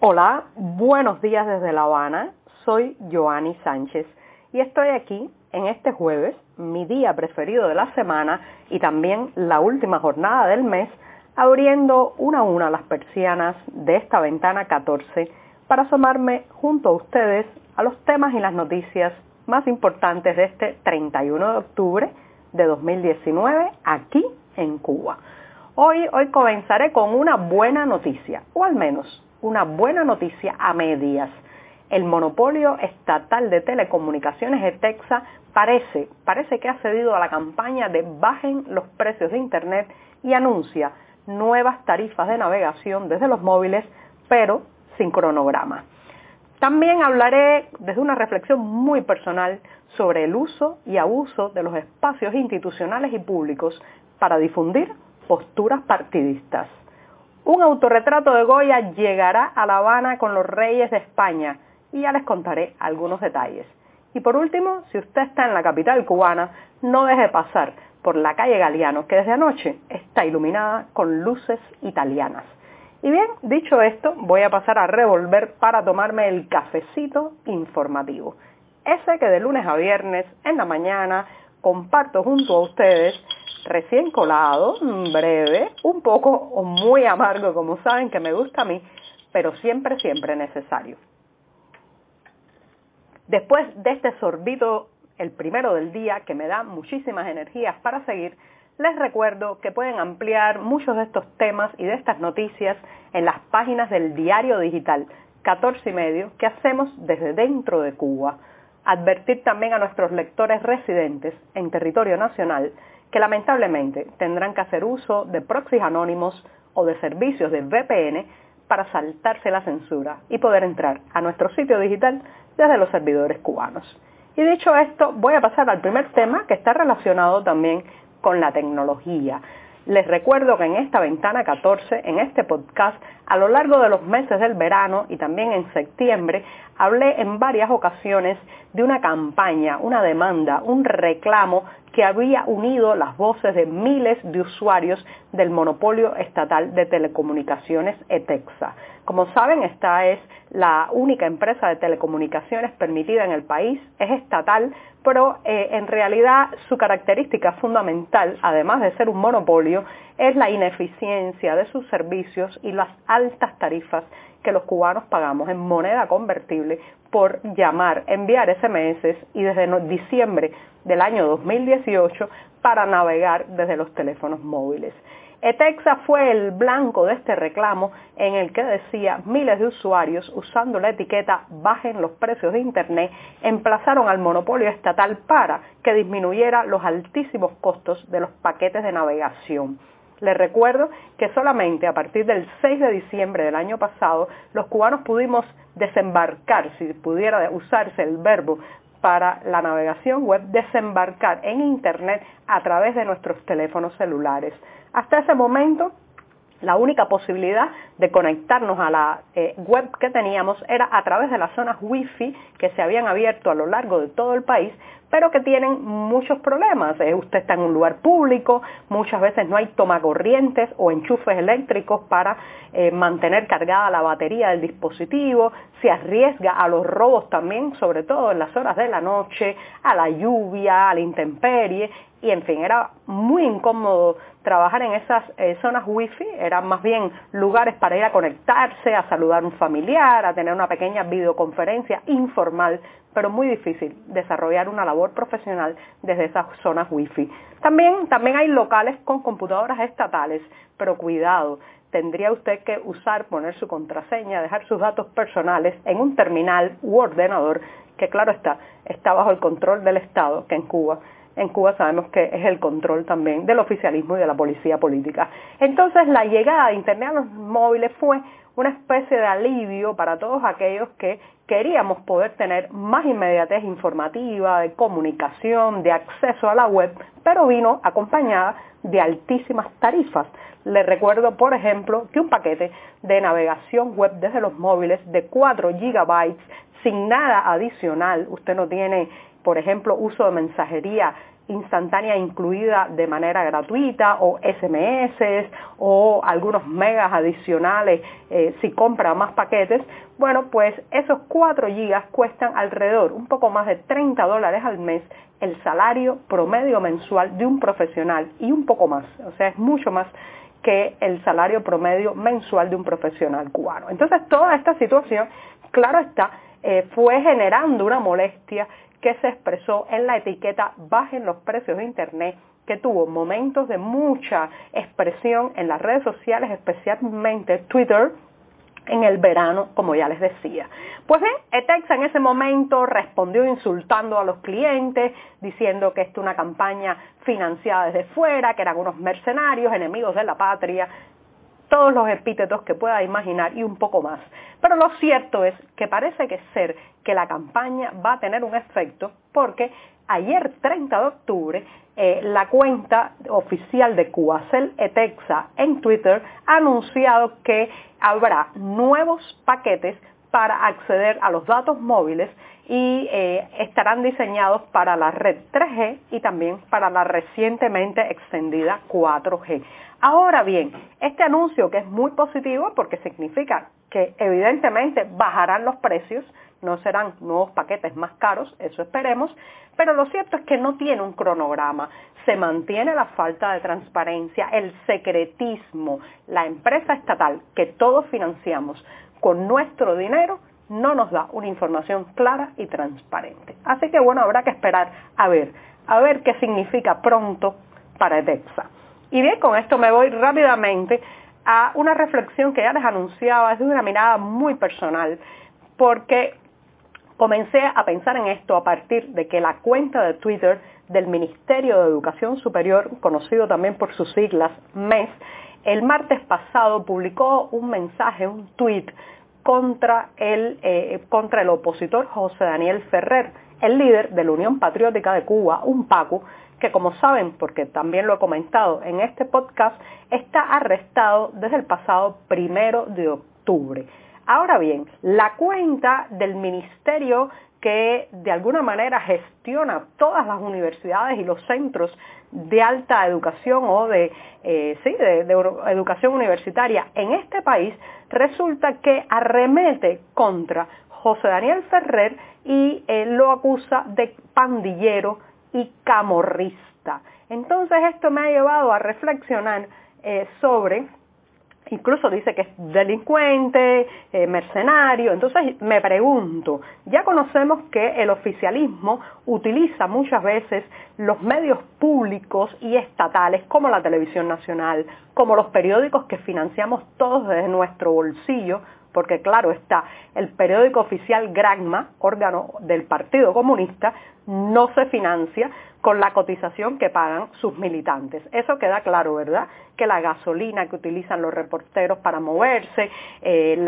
Hola, buenos días desde La Habana. Soy Joanny Sánchez y estoy aquí en este jueves, mi día preferido de la semana y también la última jornada del mes, abriendo una a una las persianas de esta ventana 14 para asomarme junto a ustedes a los temas y las noticias más importantes de este 31 de octubre de 2019 aquí en Cuba. Hoy, hoy comenzaré con una buena noticia, o al menos una buena noticia a medias. El monopolio estatal de telecomunicaciones de Texas parece, parece que ha cedido a la campaña de bajen los precios de Internet y anuncia nuevas tarifas de navegación desde los móviles, pero sin cronograma. También hablaré desde una reflexión muy personal sobre el uso y abuso de los espacios institucionales y públicos para difundir posturas partidistas. Un autorretrato de Goya llegará a La Habana con los reyes de España y ya les contaré algunos detalles. Y por último, si usted está en la capital cubana, no deje pasar por la calle Galeano, que desde anoche está iluminada con luces italianas. Y bien, dicho esto, voy a pasar a revolver para tomarme el cafecito informativo. Ese que de lunes a viernes, en la mañana, comparto junto a ustedes recién colado, breve, un poco o muy amargo, como saben que me gusta a mí, pero siempre, siempre necesario. Después de este sorbito, el primero del día, que me da muchísimas energías para seguir, les recuerdo que pueden ampliar muchos de estos temas y de estas noticias en las páginas del diario digital 14 y medio que hacemos desde dentro de Cuba. Advertir también a nuestros lectores residentes en territorio nacional que lamentablemente tendrán que hacer uso de proxies anónimos o de servicios de VPN para saltarse la censura y poder entrar a nuestro sitio digital desde los servidores cubanos. Y dicho esto, voy a pasar al primer tema que está relacionado también con la tecnología. Les recuerdo que en esta ventana 14, en este podcast, a lo largo de los meses del verano y también en septiembre, hablé en varias ocasiones de una campaña, una demanda, un reclamo que había unido las voces de miles de usuarios del monopolio estatal de telecomunicaciones ETEXA. Como saben, esta es la única empresa de telecomunicaciones permitida en el país, es estatal, pero eh, en realidad su característica fundamental, además de ser un monopolio, es la ineficiencia de sus servicios y las altas tarifas que los cubanos pagamos en moneda convertible por llamar, enviar SMS y desde diciembre del año 2018 para navegar desde los teléfonos móviles. Etexa fue el blanco de este reclamo en el que decía miles de usuarios usando la etiqueta bajen los precios de Internet emplazaron al monopolio estatal para que disminuyera los altísimos costos de los paquetes de navegación. Les recuerdo que solamente a partir del 6 de diciembre del año pasado los cubanos pudimos desembarcar, si pudiera usarse el verbo para la navegación web, desembarcar en Internet a través de nuestros teléfonos celulares. Hasta ese momento, la única posibilidad de conectarnos a la eh, web que teníamos era a través de las zonas Wi-Fi que se habían abierto a lo largo de todo el país, pero que tienen muchos problemas. Eh, usted está en un lugar público, muchas veces no hay tomacorrientes o enchufes eléctricos para eh, mantener cargada la batería del dispositivo, se arriesga a los robos también, sobre todo en las horas de la noche, a la lluvia, a la intemperie, y en fin, era muy incómodo trabajar en esas eh, zonas wifi, eran más bien lugares para ir a conectarse, a saludar a un familiar, a tener una pequeña videoconferencia informal, pero muy difícil desarrollar una labor profesional desde esas zonas wifi. También, también hay locales con computadoras estatales, pero cuidado, tendría usted que usar, poner su contraseña, dejar sus datos personales en un terminal u ordenador que claro está, está bajo el control del Estado, que en Cuba en Cuba sabemos que es el control también del oficialismo y de la policía política. Entonces la llegada de Internet a los móviles fue una especie de alivio para todos aquellos que queríamos poder tener más inmediatez informativa, de comunicación, de acceso a la web, pero vino acompañada de altísimas tarifas. Les recuerdo, por ejemplo, que un paquete de navegación web desde los móviles de 4 gigabytes sin nada adicional, usted no tiene, por ejemplo, uso de mensajería instantánea incluida de manera gratuita o SMS o algunos megas adicionales eh, si compra más paquetes, bueno, pues esos 4 gigas cuestan alrededor, un poco más de 30 dólares al mes el salario promedio mensual de un profesional y un poco más, o sea, es mucho más que el salario promedio mensual de un profesional cubano. Entonces, toda esta situación, claro está, eh, fue generando una molestia que se expresó en la etiqueta Bajen los precios de Internet, que tuvo momentos de mucha expresión en las redes sociales, especialmente Twitter, en el verano, como ya les decía. Pues bien, Etexa en ese momento respondió insultando a los clientes, diciendo que esto es una campaña financiada desde fuera, que eran unos mercenarios, enemigos de la patria, todos los epítetos que pueda imaginar y un poco más. Pero lo cierto es que parece que ser que la campaña va a tener un efecto porque ayer 30 de octubre eh, la cuenta oficial de Cuacel Etexa en Twitter ha anunciado que habrá nuevos paquetes para acceder a los datos móviles y eh, estarán diseñados para la red 3G y también para la recientemente extendida 4G. Ahora bien, este anuncio que es muy positivo porque significa que evidentemente bajarán los precios, no serán nuevos paquetes más caros, eso esperemos, pero lo cierto es que no tiene un cronograma, se mantiene la falta de transparencia, el secretismo, la empresa estatal que todos financiamos con nuestro dinero no nos da una información clara y transparente. Así que bueno, habrá que esperar a ver, a ver qué significa pronto para EDEXA. Y bien, con esto me voy rápidamente a una reflexión que ya les anunciaba desde una mirada muy personal, porque comencé a pensar en esto a partir de que la cuenta de Twitter del Ministerio de Educación Superior, conocido también por sus siglas MES, el martes pasado publicó un mensaje, un tweet contra el, eh, contra el opositor José Daniel Ferrer, el líder de la Unión Patriótica de Cuba, un PACU, que como saben, porque también lo he comentado en este podcast, está arrestado desde el pasado primero de octubre. Ahora bien, la cuenta del ministerio que de alguna manera gestiona todas las universidades y los centros de alta educación o de, eh, sí, de, educación universitaria en este país, resulta que arremete contra José Daniel Ferrer y eh, lo acusa de pandillero y camorrista. Entonces esto me ha llevado a reflexionar eh, sobre incluso dice que es delincuente, eh, mercenario. Entonces me pregunto, ya conocemos que el oficialismo utiliza muchas veces los medios públicos y estatales como la televisión nacional, como los periódicos que financiamos todos desde nuestro bolsillo, porque claro está, el periódico oficial Granma, órgano del Partido Comunista, no se financia con la cotización que pagan sus militantes. Eso queda claro, ¿verdad? Que la gasolina que utilizan los reporteros para moverse, eh,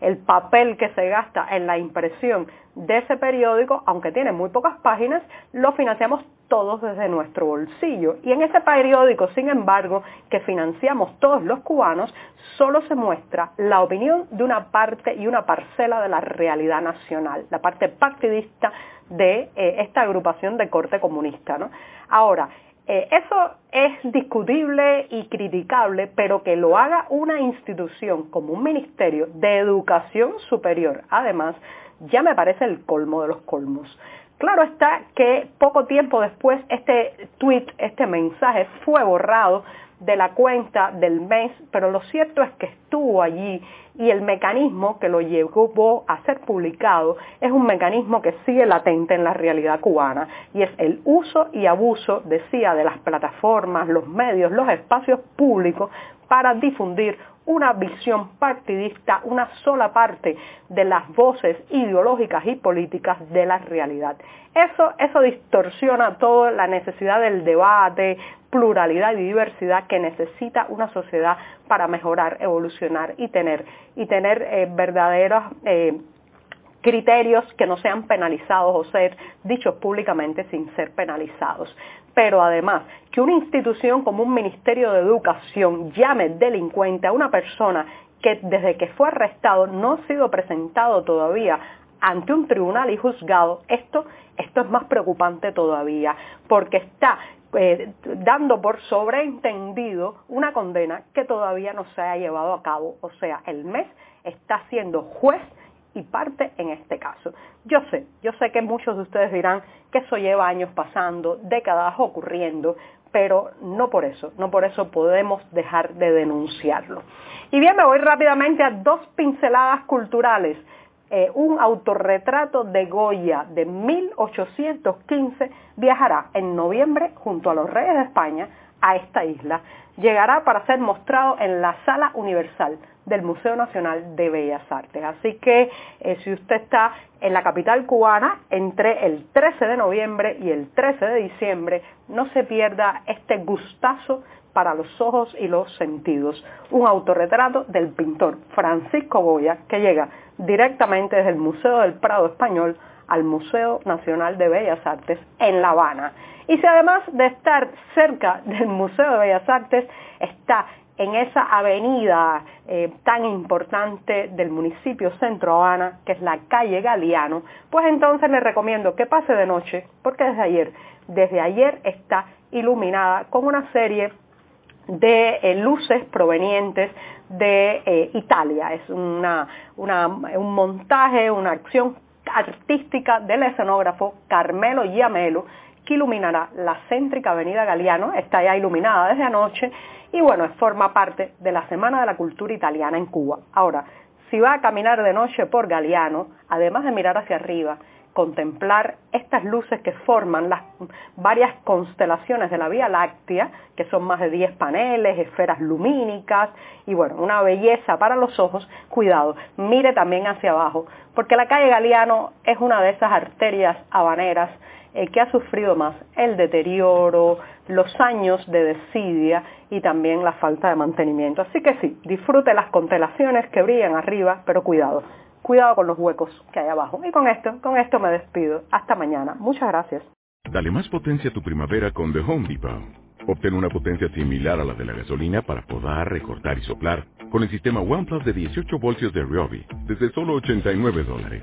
el papel que se gasta en la impresión de ese periódico, aunque tiene muy pocas páginas, lo financiamos todos desde nuestro bolsillo. Y en ese periódico, sin embargo, que financiamos todos los cubanos, solo se muestra la opinión de una parte y una parcela de la realidad nacional, la parte partidista de eh, esta agrupación de corte comunista. ¿no? Ahora, eh, eso es discutible y criticable, pero que lo haga una institución como un ministerio de educación superior, además, ya me parece el colmo de los colmos. Claro está que poco tiempo después este tweet, este mensaje fue borrado de la cuenta del mes, pero lo cierto es que estuvo allí y el mecanismo que lo llevó a ser publicado es un mecanismo que sigue latente en la realidad cubana y es el uso y abuso, decía, de las plataformas, los medios, los espacios públicos para difundir una visión partidista, una sola parte de las voces ideológicas y políticas de la realidad. Eso, eso distorsiona toda la necesidad del debate, pluralidad y diversidad que necesita una sociedad para mejorar, evolucionar y tener, y tener eh, verdaderos eh, criterios que no sean penalizados o ser dichos públicamente sin ser penalizados. Pero además, que una institución como un Ministerio de Educación llame delincuente a una persona que desde que fue arrestado no ha sido presentado todavía ante un tribunal y juzgado, esto, esto es más preocupante todavía, porque está eh, dando por sobreentendido una condena que todavía no se ha llevado a cabo. O sea, el mes está siendo juez y parte en este caso. Yo sé, yo sé que muchos de ustedes dirán que eso lleva años pasando, décadas ocurriendo, pero no por eso, no por eso podemos dejar de denunciarlo. Y bien, me voy rápidamente a dos pinceladas culturales. Eh, un autorretrato de Goya de 1815 viajará en noviembre junto a los reyes de España a esta isla. Llegará para ser mostrado en la Sala Universal del Museo Nacional de Bellas Artes. Así que eh, si usted está en la capital cubana entre el 13 de noviembre y el 13 de diciembre, no se pierda este gustazo para los ojos y los sentidos. Un autorretrato del pintor Francisco Goya que llega directamente desde el Museo del Prado Español al Museo Nacional de Bellas Artes en La Habana. Y si además de estar cerca del Museo de Bellas Artes, está en esa avenida eh, tan importante del municipio Centro Habana, que es la calle Galeano, pues entonces le recomiendo que pase de noche, porque desde ayer, desde ayer está iluminada con una serie de eh, luces provenientes de eh, Italia. Es un montaje, una acción artística del escenógrafo Carmelo Giamelo que iluminará la céntrica avenida Galeano, está ya iluminada desde anoche y bueno, forma parte de la Semana de la Cultura Italiana en Cuba. Ahora, si va a caminar de noche por Galeano, además de mirar hacia arriba, contemplar estas luces que forman las varias constelaciones de la Vía Láctea, que son más de 10 paneles, esferas lumínicas y bueno, una belleza para los ojos, cuidado, mire también hacia abajo, porque la calle Galeano es una de esas arterias habaneras eh, que ha sufrido más el deterioro, los años de desidia y también la falta de mantenimiento. Así que sí, disfrute las constelaciones que brillan arriba, pero cuidado, cuidado con los huecos que hay abajo. Y con esto, con esto me despido. Hasta mañana. Muchas gracias. Dale más potencia a tu primavera con The Home Depot. Obtén una potencia similar a la de la gasolina para poder recortar y soplar con el sistema OnePlus de 18 voltios de Ryobi desde solo 89 dólares.